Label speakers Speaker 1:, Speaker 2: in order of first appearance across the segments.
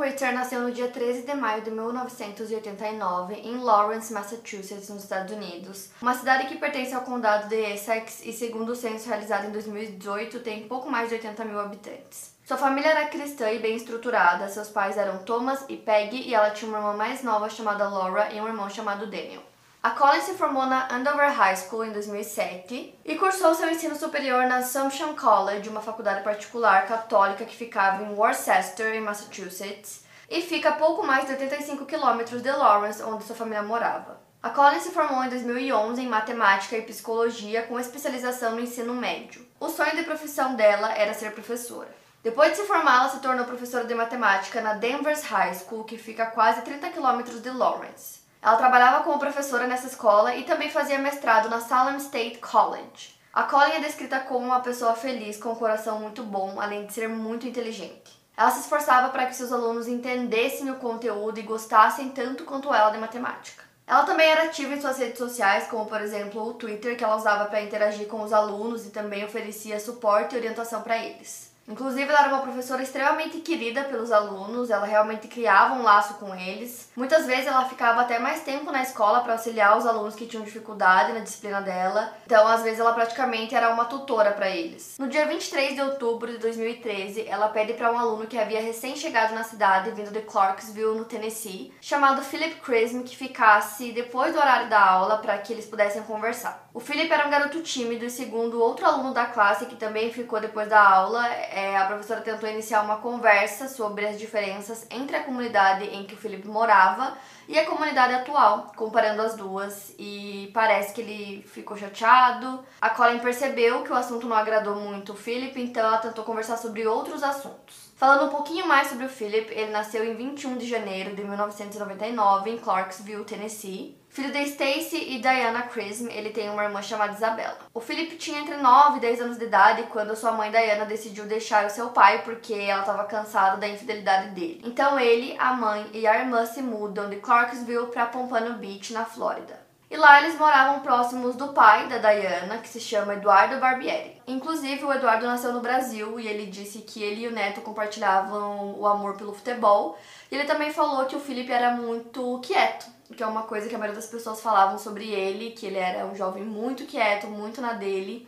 Speaker 1: Ritter nasceu no dia 13 de maio de 1989 em Lawrence, Massachusetts, nos Estados Unidos, uma cidade que pertence ao condado de Essex e, segundo o censo realizado em 2018, tem pouco mais de 80 mil habitantes. Sua família era cristã e bem estruturada, seus pais eram Thomas e Peggy e ela tinha uma irmã mais nova chamada Laura e um irmão chamado Daniel. A Collins se formou na Andover High School em 2007 e cursou seu ensino superior na Assumption College, uma faculdade particular católica que ficava em Worcester, em Massachusetts, e fica a pouco mais de 85 quilômetros de Lawrence, onde sua família morava. A Collins se formou em 2011 em matemática e psicologia com especialização no ensino médio. O sonho de profissão dela era ser professora. Depois de se formar, ela se tornou professora de matemática na Denver's High School, que fica a quase 30 quilômetros de Lawrence. Ela trabalhava como professora nessa escola e também fazia mestrado na Salem State College. A Colin é descrita como uma pessoa feliz, com um coração muito bom, além de ser muito inteligente. Ela se esforçava para que seus alunos entendessem o conteúdo e gostassem tanto quanto ela de matemática. Ela também era ativa em suas redes sociais, como por exemplo o Twitter, que ela usava para interagir com os alunos e também oferecia suporte e orientação para eles. Inclusive, ela era uma professora extremamente querida pelos alunos, ela realmente criava um laço com eles. Muitas vezes ela ficava até mais tempo na escola para auxiliar os alunos que tinham dificuldade na disciplina dela. Então, às vezes, ela praticamente era uma tutora para eles. No dia 23 de outubro de 2013, ela pede para um aluno que havia recém-chegado na cidade, vindo de Clarksville, no Tennessee, chamado Philip Crism, que ficasse depois do horário da aula para que eles pudessem conversar. O Philip era um garoto tímido e, segundo outro aluno da classe que também ficou depois da aula, é, a professora tentou iniciar uma conversa sobre as diferenças entre a comunidade em que o Felipe morava e a comunidade atual, comparando as duas, e parece que ele ficou chateado. A Colin percebeu que o assunto não agradou muito o Philip, então ela tentou conversar sobre outros assuntos. Falando um pouquinho mais sobre o Philip, ele nasceu em 21 de janeiro de 1999 em Clarksville, Tennessee. Filho de Stacy e Diana Crism, ele tem uma irmã chamada Isabella. O Philip tinha entre 9 e 10 anos de idade quando sua mãe Diana decidiu deixar o seu pai porque ela estava cansada da infidelidade dele. Então ele, a mãe e a irmã se mudam de Clarksville para Pompano Beach, na Flórida. E lá eles moravam próximos do pai da Diana, que se chama Eduardo Barbieri. Inclusive, o Eduardo nasceu no Brasil e ele disse que ele e o neto compartilhavam o amor pelo futebol. E ele também falou que o Felipe era muito quieto que é uma coisa que a maioria das pessoas falavam sobre ele, que ele era um jovem muito quieto, muito na dele,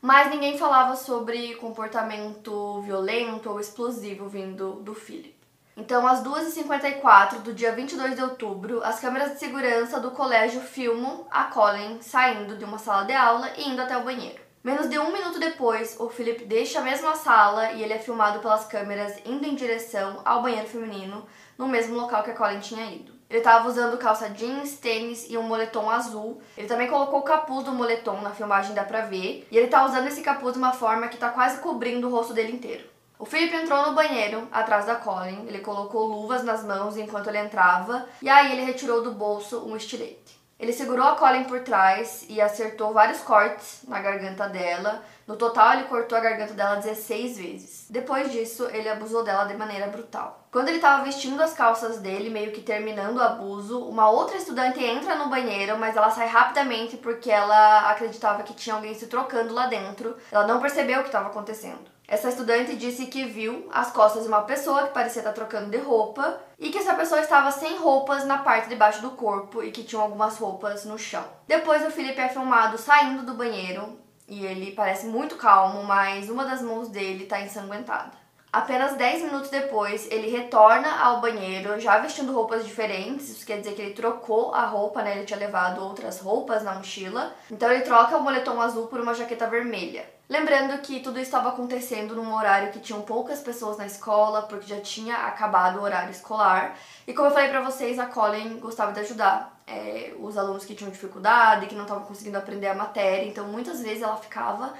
Speaker 1: mas ninguém falava sobre comportamento violento ou explosivo vindo do Philip. Então, às 2h54 do dia 22 de outubro, as câmeras de segurança do colégio filmam a Colin saindo de uma sala de aula e indo até o banheiro. Menos de um minuto depois, o Philip deixa a mesma sala e ele é filmado pelas câmeras indo em direção ao banheiro feminino, no mesmo local que a Colin tinha ido. Ele estava usando calça jeans, tênis e um moletom azul. Ele também colocou o capuz do moletom na filmagem, dá pra ver. E ele tá usando esse capuz de uma forma que tá quase cobrindo o rosto dele inteiro. O Philip entrou no banheiro, atrás da Colin. Ele colocou luvas nas mãos enquanto ele entrava. E aí ele retirou do bolso um estilete. Ele segurou a Colin por trás e acertou vários cortes na garganta dela. No total, ele cortou a garganta dela 16 vezes. Depois disso, ele abusou dela de maneira brutal. Quando ele estava vestindo as calças dele, meio que terminando o abuso, uma outra estudante entra no banheiro, mas ela sai rapidamente porque ela acreditava que tinha alguém se trocando lá dentro. Ela não percebeu o que estava acontecendo. Essa estudante disse que viu as costas de uma pessoa que parecia estar trocando de roupa e que essa pessoa estava sem roupas na parte de baixo do corpo e que tinha algumas roupas no chão. Depois o Felipe é filmado saindo do banheiro e ele parece muito calmo, mas uma das mãos dele está ensanguentada. Apenas 10 minutos depois, ele retorna ao banheiro, já vestindo roupas diferentes. Isso quer dizer que ele trocou a roupa, né? Ele tinha levado outras roupas na mochila. Então ele troca o moletom azul por uma jaqueta vermelha. Lembrando que tudo estava acontecendo num horário que tinham poucas pessoas na escola, porque já tinha acabado o horário escolar. E como eu falei pra vocês, a Colin gostava de ajudar é, os alunos que tinham dificuldade, que não estavam conseguindo aprender a matéria. Então muitas vezes ela ficava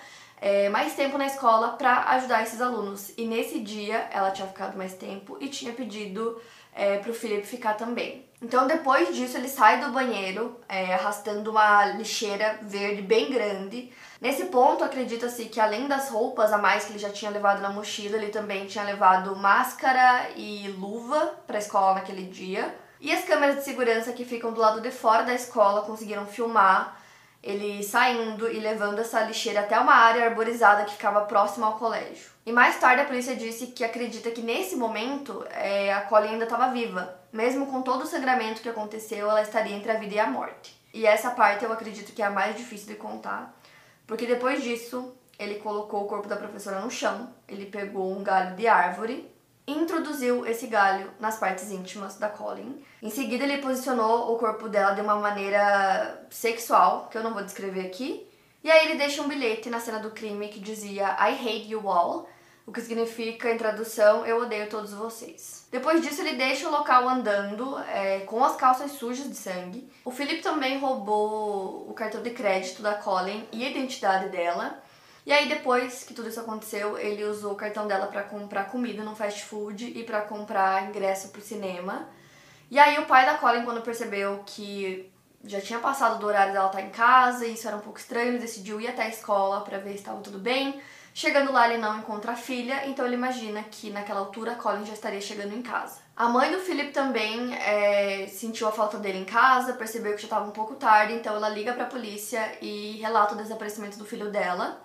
Speaker 1: é, mais tempo na escola para ajudar esses alunos. E nesse dia ela tinha ficado mais tempo e tinha pedido é, pro Philip ficar também. Então, depois disso, ele sai do banheiro, é, arrastando uma lixeira verde bem grande. Nesse ponto, acredita-se que além das roupas a mais que ele já tinha levado na mochila, ele também tinha levado máscara e luva para a escola naquele dia. E as câmeras de segurança que ficam do lado de fora da escola conseguiram filmar ele saindo e levando essa lixeira até uma área arborizada que ficava próxima ao colégio. E mais tarde a polícia disse que acredita que nesse momento é, a Colin ainda estava viva. Mesmo com todo o sangramento que aconteceu, ela estaria entre a vida e a morte. E essa parte eu acredito que é a mais difícil de contar, porque depois disso ele colocou o corpo da professora no chão, ele pegou um galho de árvore introduziu esse galho nas partes íntimas da Colin. Em seguida, ele posicionou o corpo dela de uma maneira sexual, que eu não vou descrever aqui. E aí ele deixa um bilhete na cena do crime que dizia I hate you all, o que significa, em tradução, eu odeio todos vocês. Depois disso, ele deixa o local andando é, com as calças sujas de sangue. O Philip também roubou o cartão de crédito da Colin e a identidade dela. E aí depois que tudo isso aconteceu, ele usou o cartão dela para comprar comida no fast food e para comprar ingresso pro cinema. E aí o pai da Colin, quando percebeu que já tinha passado do horário dela estar em casa e isso era um pouco estranho, decidiu ir até a escola para ver se estava tudo bem. Chegando lá, ele não encontra a filha, então ele imagina que naquela altura a Colin já estaria chegando em casa. A mãe do Philip também é, sentiu a falta dele em casa, percebeu que já estava um pouco tarde, então ela liga para a polícia e relata o desaparecimento do filho dela.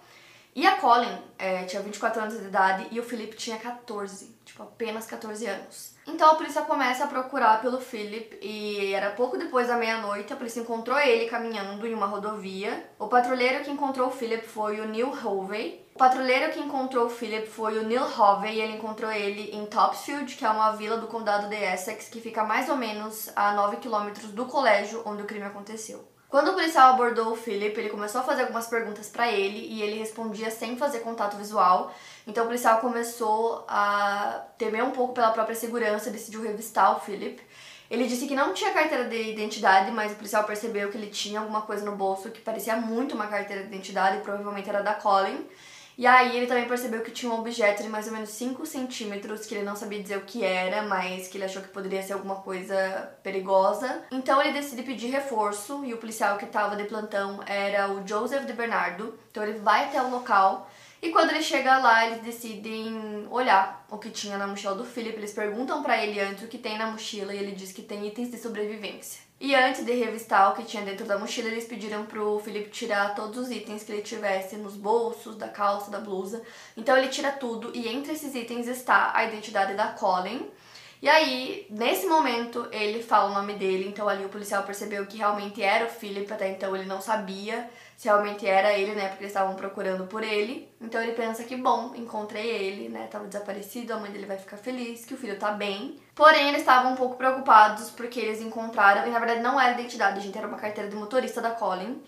Speaker 1: E a Colin é, tinha 24 anos de idade e o Philip tinha 14, tipo, apenas 14 anos. Então a polícia começa a procurar pelo Philip e era pouco depois da meia-noite, a polícia encontrou ele caminhando em uma rodovia. O patrulheiro que encontrou o Philip foi o Neil Hovey. O patrulheiro que encontrou o Philip foi o Neil Hovey e ele encontrou ele em Topsfield, que é uma vila do condado de Essex, que fica mais ou menos a 9 quilômetros do colégio onde o crime aconteceu. Quando o policial abordou o Philip, ele começou a fazer algumas perguntas para ele e ele respondia sem fazer contato visual. Então o policial começou a temer um pouco pela própria segurança, decidiu revistar o Philip. Ele disse que não tinha carteira de identidade, mas o policial percebeu que ele tinha alguma coisa no bolso que parecia muito uma carteira de identidade, provavelmente era da Colin. E aí ele também percebeu que tinha um objeto de mais ou menos 5 centímetros, que ele não sabia dizer o que era, mas que ele achou que poderia ser alguma coisa perigosa. Então ele decide pedir reforço, e o policial que estava de plantão era o Joseph de Bernardo. Então ele vai até o local, e quando ele chega lá, eles decidem olhar o que tinha na mochila do Philip. Eles perguntam para ele antes o que tem na mochila, e ele diz que tem itens de sobrevivência. E antes de revistar o que tinha dentro da mochila, eles pediram pro Felipe tirar todos os itens que ele tivesse nos bolsos, da calça, da blusa. Então ele tira tudo e entre esses itens está a identidade da Colin. E aí, nesse momento, ele fala o nome dele, então ali o policial percebeu que realmente era o Philip, até então ele não sabia se realmente era ele, né? Porque eles estavam procurando por ele. Então ele pensa que, bom, encontrei ele, né? Tava desaparecido, a mãe dele vai ficar feliz, que o filho tá bem. Porém, eles estavam um pouco preocupados porque eles encontraram, e na verdade não era identidade, gente, era uma carteira de motorista da Colin.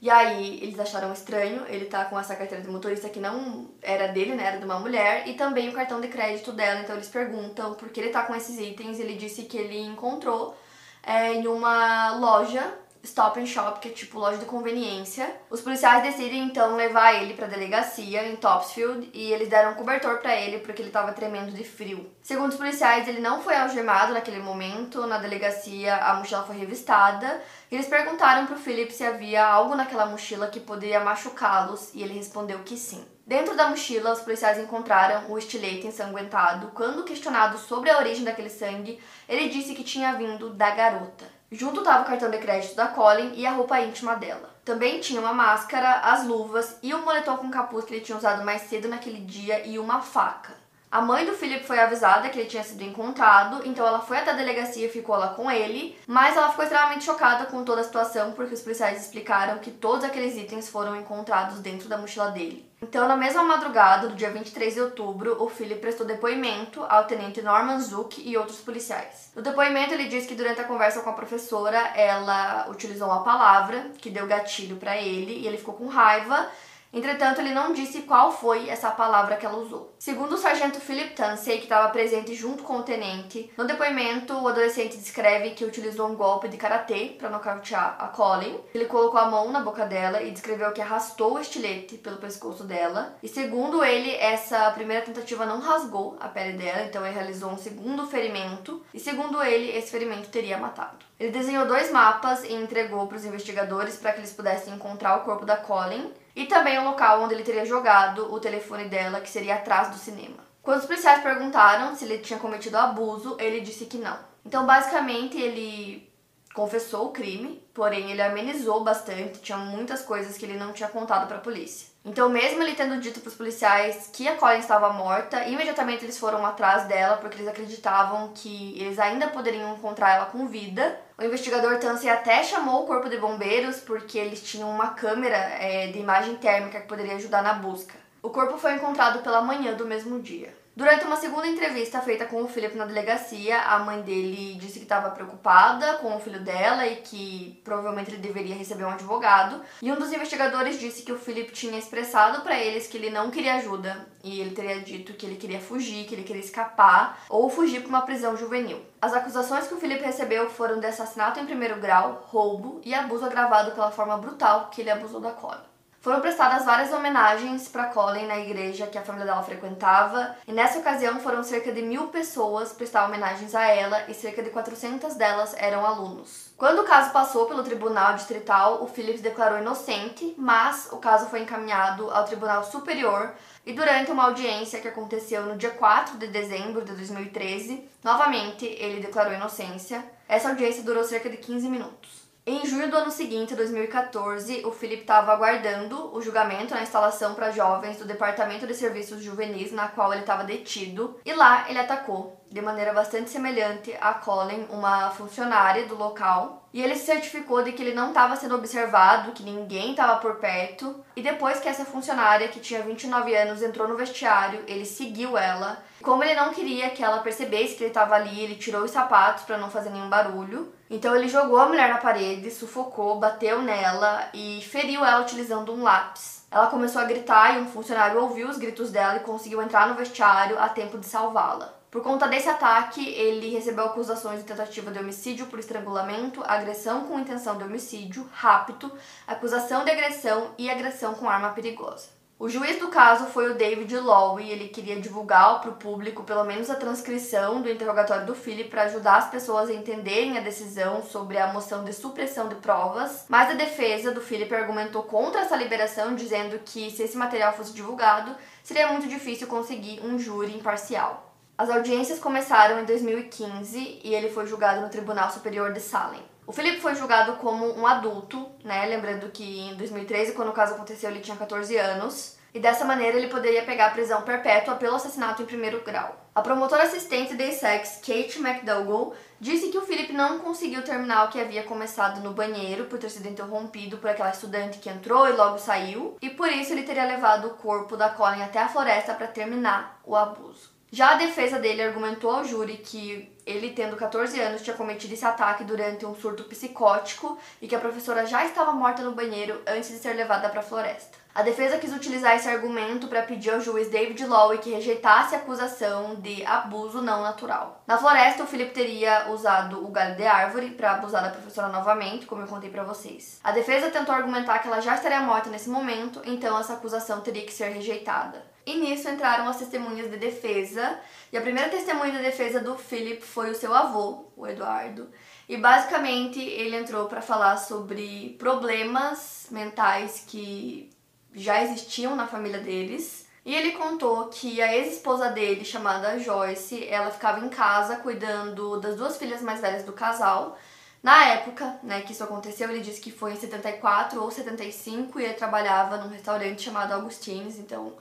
Speaker 1: E aí eles acharam estranho ele tá com essa carteira de motorista que não era dele, né? Era de uma mulher, e também o cartão de crédito dela. Então eles perguntam por que ele tá com esses itens. Ele disse que ele encontrou é, em uma loja Stop and Shop, que é tipo loja de conveniência. Os policiais decidem então levar ele para delegacia em Topsfield e eles deram um cobertor para ele porque ele estava tremendo de frio. Segundo os policiais, ele não foi algemado naquele momento. Na delegacia, a mochila foi revistada. E eles perguntaram pro Philip se havia algo naquela mochila que poderia machucá-los e ele respondeu que sim. Dentro da mochila, os policiais encontraram o estilete ensanguentado. Quando questionado sobre a origem daquele sangue, ele disse que tinha vindo da garota. Junto estava o cartão de crédito da Colin e a roupa íntima dela. Também tinha uma máscara, as luvas e o moletom com capuz que ele tinha usado mais cedo naquele dia e uma faca. A mãe do Philip foi avisada que ele tinha sido encontrado, então ela foi até a delegacia e ficou lá com ele, mas ela ficou extremamente chocada com toda a situação porque os policiais explicaram que todos aqueles itens foram encontrados dentro da mochila dele. Então, na mesma madrugada do dia 23 de outubro, o Philip prestou depoimento ao tenente Norman Zook e outros policiais. No depoimento, ele diz que durante a conversa com a professora, ela utilizou uma palavra que deu gatilho para ele e ele ficou com raiva Entretanto, ele não disse qual foi essa palavra que ela usou. Segundo o sargento Philip Tansey, que estava presente junto com o tenente, no depoimento o adolescente descreve que utilizou um golpe de karatê para nocautear a Colin. Ele colocou a mão na boca dela e descreveu que arrastou o estilete pelo pescoço dela. E segundo ele, essa primeira tentativa não rasgou a pele dela, então ele realizou um segundo ferimento. E segundo ele, esse ferimento teria matado. Ele desenhou dois mapas e entregou para os investigadores para que eles pudessem encontrar o corpo da Colin e também o local onde ele teria jogado o telefone dela, que seria atrás do cinema. Quando os policiais perguntaram se ele tinha cometido abuso, ele disse que não. Então, basicamente, ele confessou o crime, porém ele amenizou bastante, tinha muitas coisas que ele não tinha contado para a polícia. Então, mesmo ele tendo dito para os policiais que a Colin estava morta, imediatamente eles foram atrás dela porque eles acreditavam que eles ainda poderiam encontrar ela com vida. O investigador Tansey até chamou o corpo de bombeiros porque eles tinham uma câmera é, de imagem térmica que poderia ajudar na busca. O corpo foi encontrado pela manhã do mesmo dia. Durante uma segunda entrevista feita com o Philip na delegacia, a mãe dele disse que estava preocupada com o filho dela e que provavelmente ele deveria receber um advogado. E um dos investigadores disse que o Philip tinha expressado para eles que ele não queria ajuda e ele teria dito que ele queria fugir, que ele queria escapar ou fugir para uma prisão juvenil. As acusações que o Philip recebeu foram de assassinato em primeiro grau, roubo e abuso agravado pela forma brutal que ele abusou da Colin. Foram prestadas várias homenagens para Colin na igreja que a família dela frequentava, e nessa ocasião foram cerca de mil pessoas prestar homenagens a ela e cerca de 400 delas eram alunos. Quando o caso passou pelo Tribunal Distrital, o Phillips declarou inocente, mas o caso foi encaminhado ao Tribunal Superior e durante uma audiência que aconteceu no dia 4 de dezembro de 2013, novamente ele declarou inocência. Essa audiência durou cerca de 15 minutos. Em junho do ano seguinte, 2014, o Philip estava aguardando o julgamento na instalação para jovens do Departamento de Serviços Juvenis, na qual ele estava detido, e lá ele atacou, de maneira bastante semelhante a Colin, uma funcionária do local, e ele se certificou de que ele não estava sendo observado, que ninguém estava por perto, e depois que essa funcionária, que tinha 29 anos, entrou no vestiário, ele seguiu ela. Como ele não queria que ela percebesse que ele estava ali, ele tirou os sapatos para não fazer nenhum barulho. Então ele jogou a mulher na parede, sufocou, bateu nela e feriu ela utilizando um lápis. Ela começou a gritar e um funcionário ouviu os gritos dela e conseguiu entrar no vestiário a tempo de salvá-la. Por conta desse ataque, ele recebeu acusações de tentativa de homicídio por estrangulamento, agressão com intenção de homicídio, rapto, acusação de agressão e agressão com arma perigosa. O juiz do caso foi o David Lowe e ele queria divulgar para o público pelo menos a transcrição do interrogatório do Philip para ajudar as pessoas a entenderem a decisão sobre a moção de supressão de provas. Mas a defesa do Philip argumentou contra essa liberação, dizendo que se esse material fosse divulgado, seria muito difícil conseguir um júri imparcial. As audiências começaram em 2015 e ele foi julgado no Tribunal Superior de Salem. O Felipe foi julgado como um adulto, né? Lembrando que em 2013, quando o caso aconteceu, ele tinha 14 anos. E dessa maneira ele poderia pegar prisão perpétua pelo assassinato em primeiro grau. A promotora assistente de sex, Kate McDougall, disse que o Philip não conseguiu terminar o que havia começado no banheiro por ter sido interrompido por aquela estudante que entrou e logo saiu, e por isso ele teria levado o corpo da Colin até a floresta para terminar o abuso. Já a defesa dele argumentou ao júri que ele, tendo 14 anos, tinha cometido esse ataque durante um surto psicótico e que a professora já estava morta no banheiro antes de ser levada para a floresta. A defesa quis utilizar esse argumento para pedir ao juiz David Lowe que rejeitasse a acusação de abuso não natural. Na floresta, o Philip teria usado o galho de árvore para abusar da professora novamente, como eu contei para vocês. A defesa tentou argumentar que ela já estaria morta nesse momento, então essa acusação teria que ser rejeitada. E nisso entraram as testemunhas de defesa. E a primeira testemunha de defesa do Philip foi o seu avô, o Eduardo. E basicamente ele entrou para falar sobre problemas mentais que já existiam na família deles. E ele contou que a ex-esposa dele, chamada Joyce, ela ficava em casa cuidando das duas filhas mais velhas do casal. Na época, né, que isso aconteceu, ele disse que foi em 74 ou 75 e ele trabalhava num restaurante chamado Augustines, então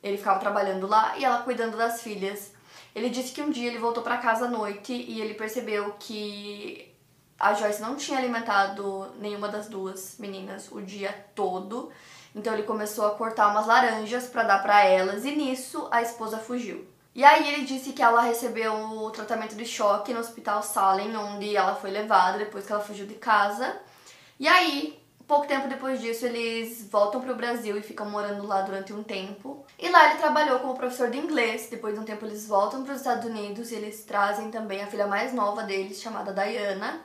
Speaker 1: ele ficava trabalhando lá e ela cuidando das filhas. Ele disse que um dia ele voltou para casa à noite e ele percebeu que a Joyce não tinha alimentado nenhuma das duas meninas o dia todo. Então ele começou a cortar umas laranjas para dar para elas e nisso a esposa fugiu. E aí ele disse que ela recebeu o tratamento de choque no Hospital Salem, onde ela foi levada depois que ela fugiu de casa. E aí Pouco tempo depois disso, eles voltam para o Brasil e ficam morando lá durante um tempo. E lá ele trabalhou como professor de inglês. Depois de um tempo, eles voltam para os Estados Unidos e eles trazem também a filha mais nova deles, chamada Diana.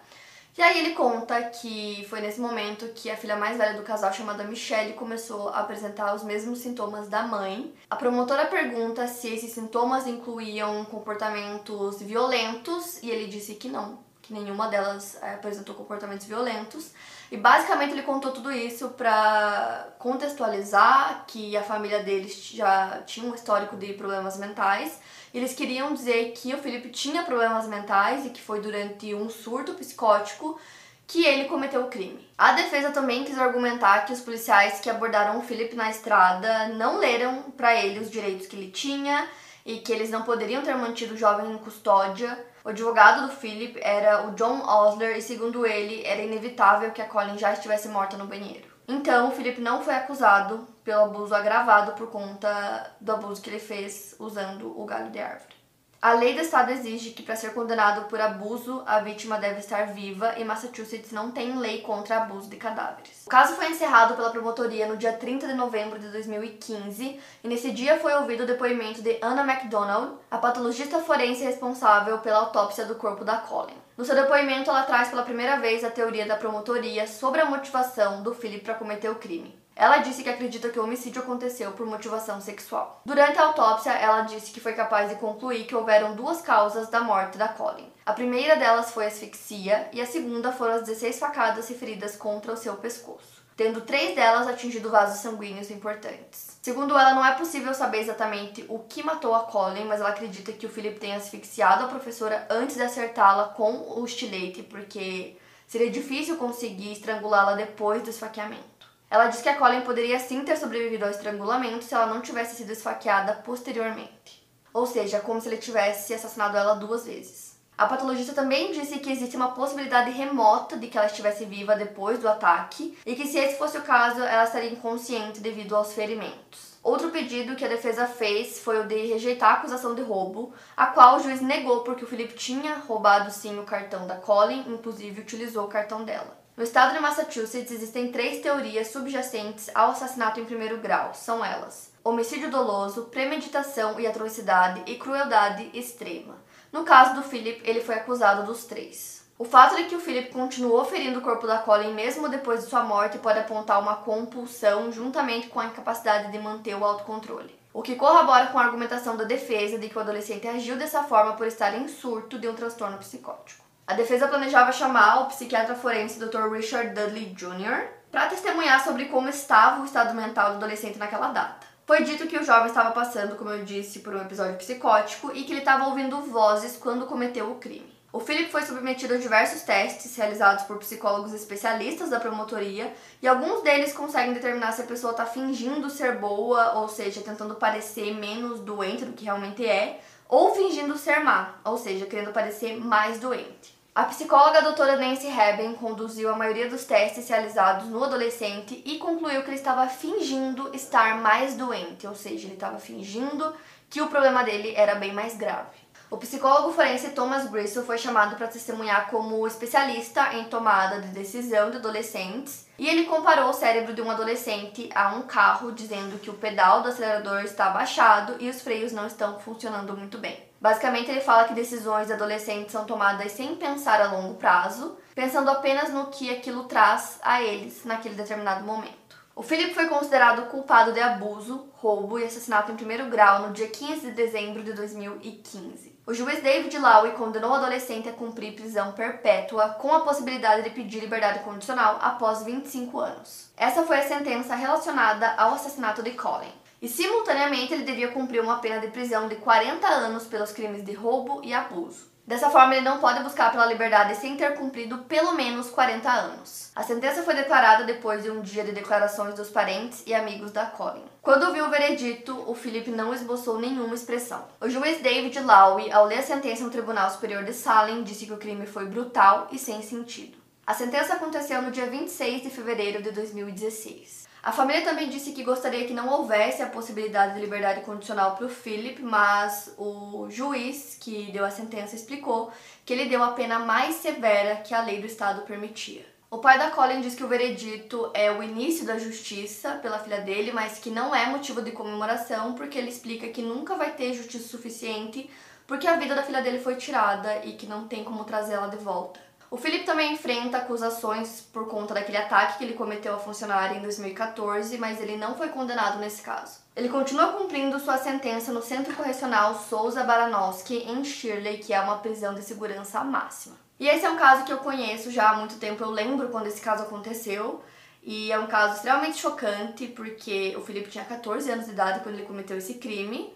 Speaker 1: E aí ele conta que foi nesse momento que a filha mais velha do casal, chamada Michelle, começou a apresentar os mesmos sintomas da mãe. A promotora pergunta se esses sintomas incluíam comportamentos violentos e ele disse que não, que nenhuma delas eh, apresentou comportamentos violentos. E basicamente ele contou tudo isso para contextualizar que a família deles já tinha um histórico de problemas mentais eles queriam dizer que o Felipe tinha problemas mentais e que foi durante um surto psicótico que ele cometeu o crime. A defesa também quis argumentar que os policiais que abordaram o Philip na estrada não leram para ele os direitos que ele tinha e que eles não poderiam ter mantido o jovem em custódia. O advogado do Philip era o John Osler e, segundo ele, era inevitável que a Colin já estivesse morta no banheiro. Então, o Felipe não foi acusado pelo abuso agravado por conta do abuso que ele fez usando o galho de árvore. A lei do estado exige que para ser condenado por abuso, a vítima deve estar viva e Massachusetts não tem lei contra abuso de cadáveres. O caso foi encerrado pela promotoria no dia 30 de novembro de 2015 e nesse dia foi ouvido o depoimento de Anna MacDonald, a patologista forense responsável pela autópsia do corpo da Colin. No seu depoimento, ela traz pela primeira vez a teoria da promotoria sobre a motivação do Philip para cometer o crime. Ela disse que acredita que o homicídio aconteceu por motivação sexual. Durante a autópsia, ela disse que foi capaz de concluir que houveram duas causas da morte da Colin. A primeira delas foi asfixia e a segunda foram as 16 facadas referidas contra o seu pescoço, tendo três delas atingido vasos sanguíneos importantes. Segundo ela, não é possível saber exatamente o que matou a Colin, mas ela acredita que o Philip tenha asfixiado a professora antes de acertá-la com o estilete, porque seria difícil conseguir estrangulá-la depois do esfaqueamento. Ela diz que a Colin poderia sim ter sobrevivido ao estrangulamento se ela não tivesse sido esfaqueada posteriormente. Ou seja, como se ele tivesse assassinado ela duas vezes. A patologista também disse que existe uma possibilidade remota de que ela estivesse viva depois do ataque e que, se esse fosse o caso, ela estaria inconsciente devido aos ferimentos. Outro pedido que a defesa fez foi o de rejeitar a acusação de roubo, a qual o juiz negou porque o Felipe tinha roubado sim o cartão da Colin, inclusive utilizou o cartão dela. No estado de Massachusetts existem três teorias subjacentes ao assassinato em primeiro grau. São elas: homicídio doloso, premeditação e atrocidade e crueldade extrema. No caso do Philip, ele foi acusado dos três. O fato de que o Philip continuou ferindo o corpo da Colin mesmo depois de sua morte pode apontar uma compulsão juntamente com a incapacidade de manter o autocontrole. O que corrobora com a argumentação da defesa de que o adolescente agiu dessa forma por estar em surto de um transtorno psicótico. A defesa planejava chamar o psiquiatra forense Dr. Richard Dudley Jr. para testemunhar sobre como estava o estado mental do adolescente naquela data. Foi dito que o jovem estava passando, como eu disse, por um episódio psicótico e que ele estava ouvindo vozes quando cometeu o crime. O Philip foi submetido a diversos testes realizados por psicólogos especialistas da promotoria e alguns deles conseguem determinar se a pessoa está fingindo ser boa, ou seja, tentando parecer menos doente do que realmente é, ou fingindo ser má, ou seja, querendo parecer mais doente. A psicóloga doutora Nancy Hebben conduziu a maioria dos testes realizados no adolescente e concluiu que ele estava fingindo estar mais doente, ou seja, ele estava fingindo que o problema dele era bem mais grave. O psicólogo forense Thomas Bristol foi chamado para testemunhar como especialista em tomada de decisão de adolescentes e ele comparou o cérebro de um adolescente a um carro, dizendo que o pedal do acelerador está baixado e os freios não estão funcionando muito bem. Basicamente, ele fala que decisões adolescentes são tomadas sem pensar a longo prazo, pensando apenas no que aquilo traz a eles naquele determinado momento. O Philip foi considerado culpado de abuso, roubo e assassinato em primeiro grau no dia 15 de dezembro de 2015. O juiz David Lowe condenou o adolescente a cumprir prisão perpétua com a possibilidade de pedir liberdade condicional após 25 anos. Essa foi a sentença relacionada ao assassinato de Colin e simultaneamente ele devia cumprir uma pena de prisão de 40 anos pelos crimes de roubo e abuso. Dessa forma, ele não pode buscar pela liberdade sem ter cumprido pelo menos 40 anos. A sentença foi declarada depois de um dia de declarações dos parentes e amigos da Colin. Quando viu o veredito, o Philip não esboçou nenhuma expressão. O juiz David Lowe, ao ler a sentença no Tribunal Superior de Salem, disse que o crime foi brutal e sem sentido. A sentença aconteceu no dia 26 de fevereiro de 2016. A família também disse que gostaria que não houvesse a possibilidade de liberdade condicional para o Philip, mas o juiz que deu a sentença explicou que ele deu a pena mais severa que a lei do estado permitia. O pai da Colin diz que o veredito é o início da justiça pela filha dele, mas que não é motivo de comemoração, porque ele explica que nunca vai ter justiça suficiente, porque a vida da filha dele foi tirada e que não tem como trazê-la de volta. O Felipe também enfrenta acusações por conta daquele ataque que ele cometeu à funcionária em 2014, mas ele não foi condenado nesse caso. Ele continua cumprindo sua sentença no Centro Correcional Souza Baranowski, em Shirley, que é uma prisão de segurança máxima. E esse é um caso que eu conheço já há muito tempo, eu lembro quando esse caso aconteceu. E é um caso extremamente chocante, porque o Felipe tinha 14 anos de idade quando ele cometeu esse crime.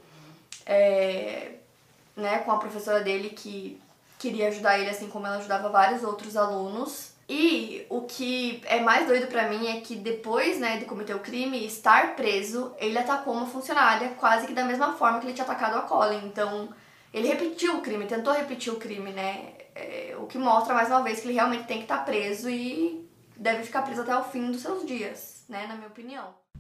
Speaker 1: É, né, com a professora dele que queria ajudar ele, assim como ela ajudava vários outros alunos. E o que é mais doido para mim é que depois, né, de cometer o crime estar preso, ele atacou uma funcionária quase que da mesma forma que ele tinha atacado a Colin. Então, ele repetiu o crime, tentou repetir o crime, né? É, o que mostra mais uma vez que ele realmente tem que estar preso e deve ficar preso até o fim dos seus dias, né, na minha opinião.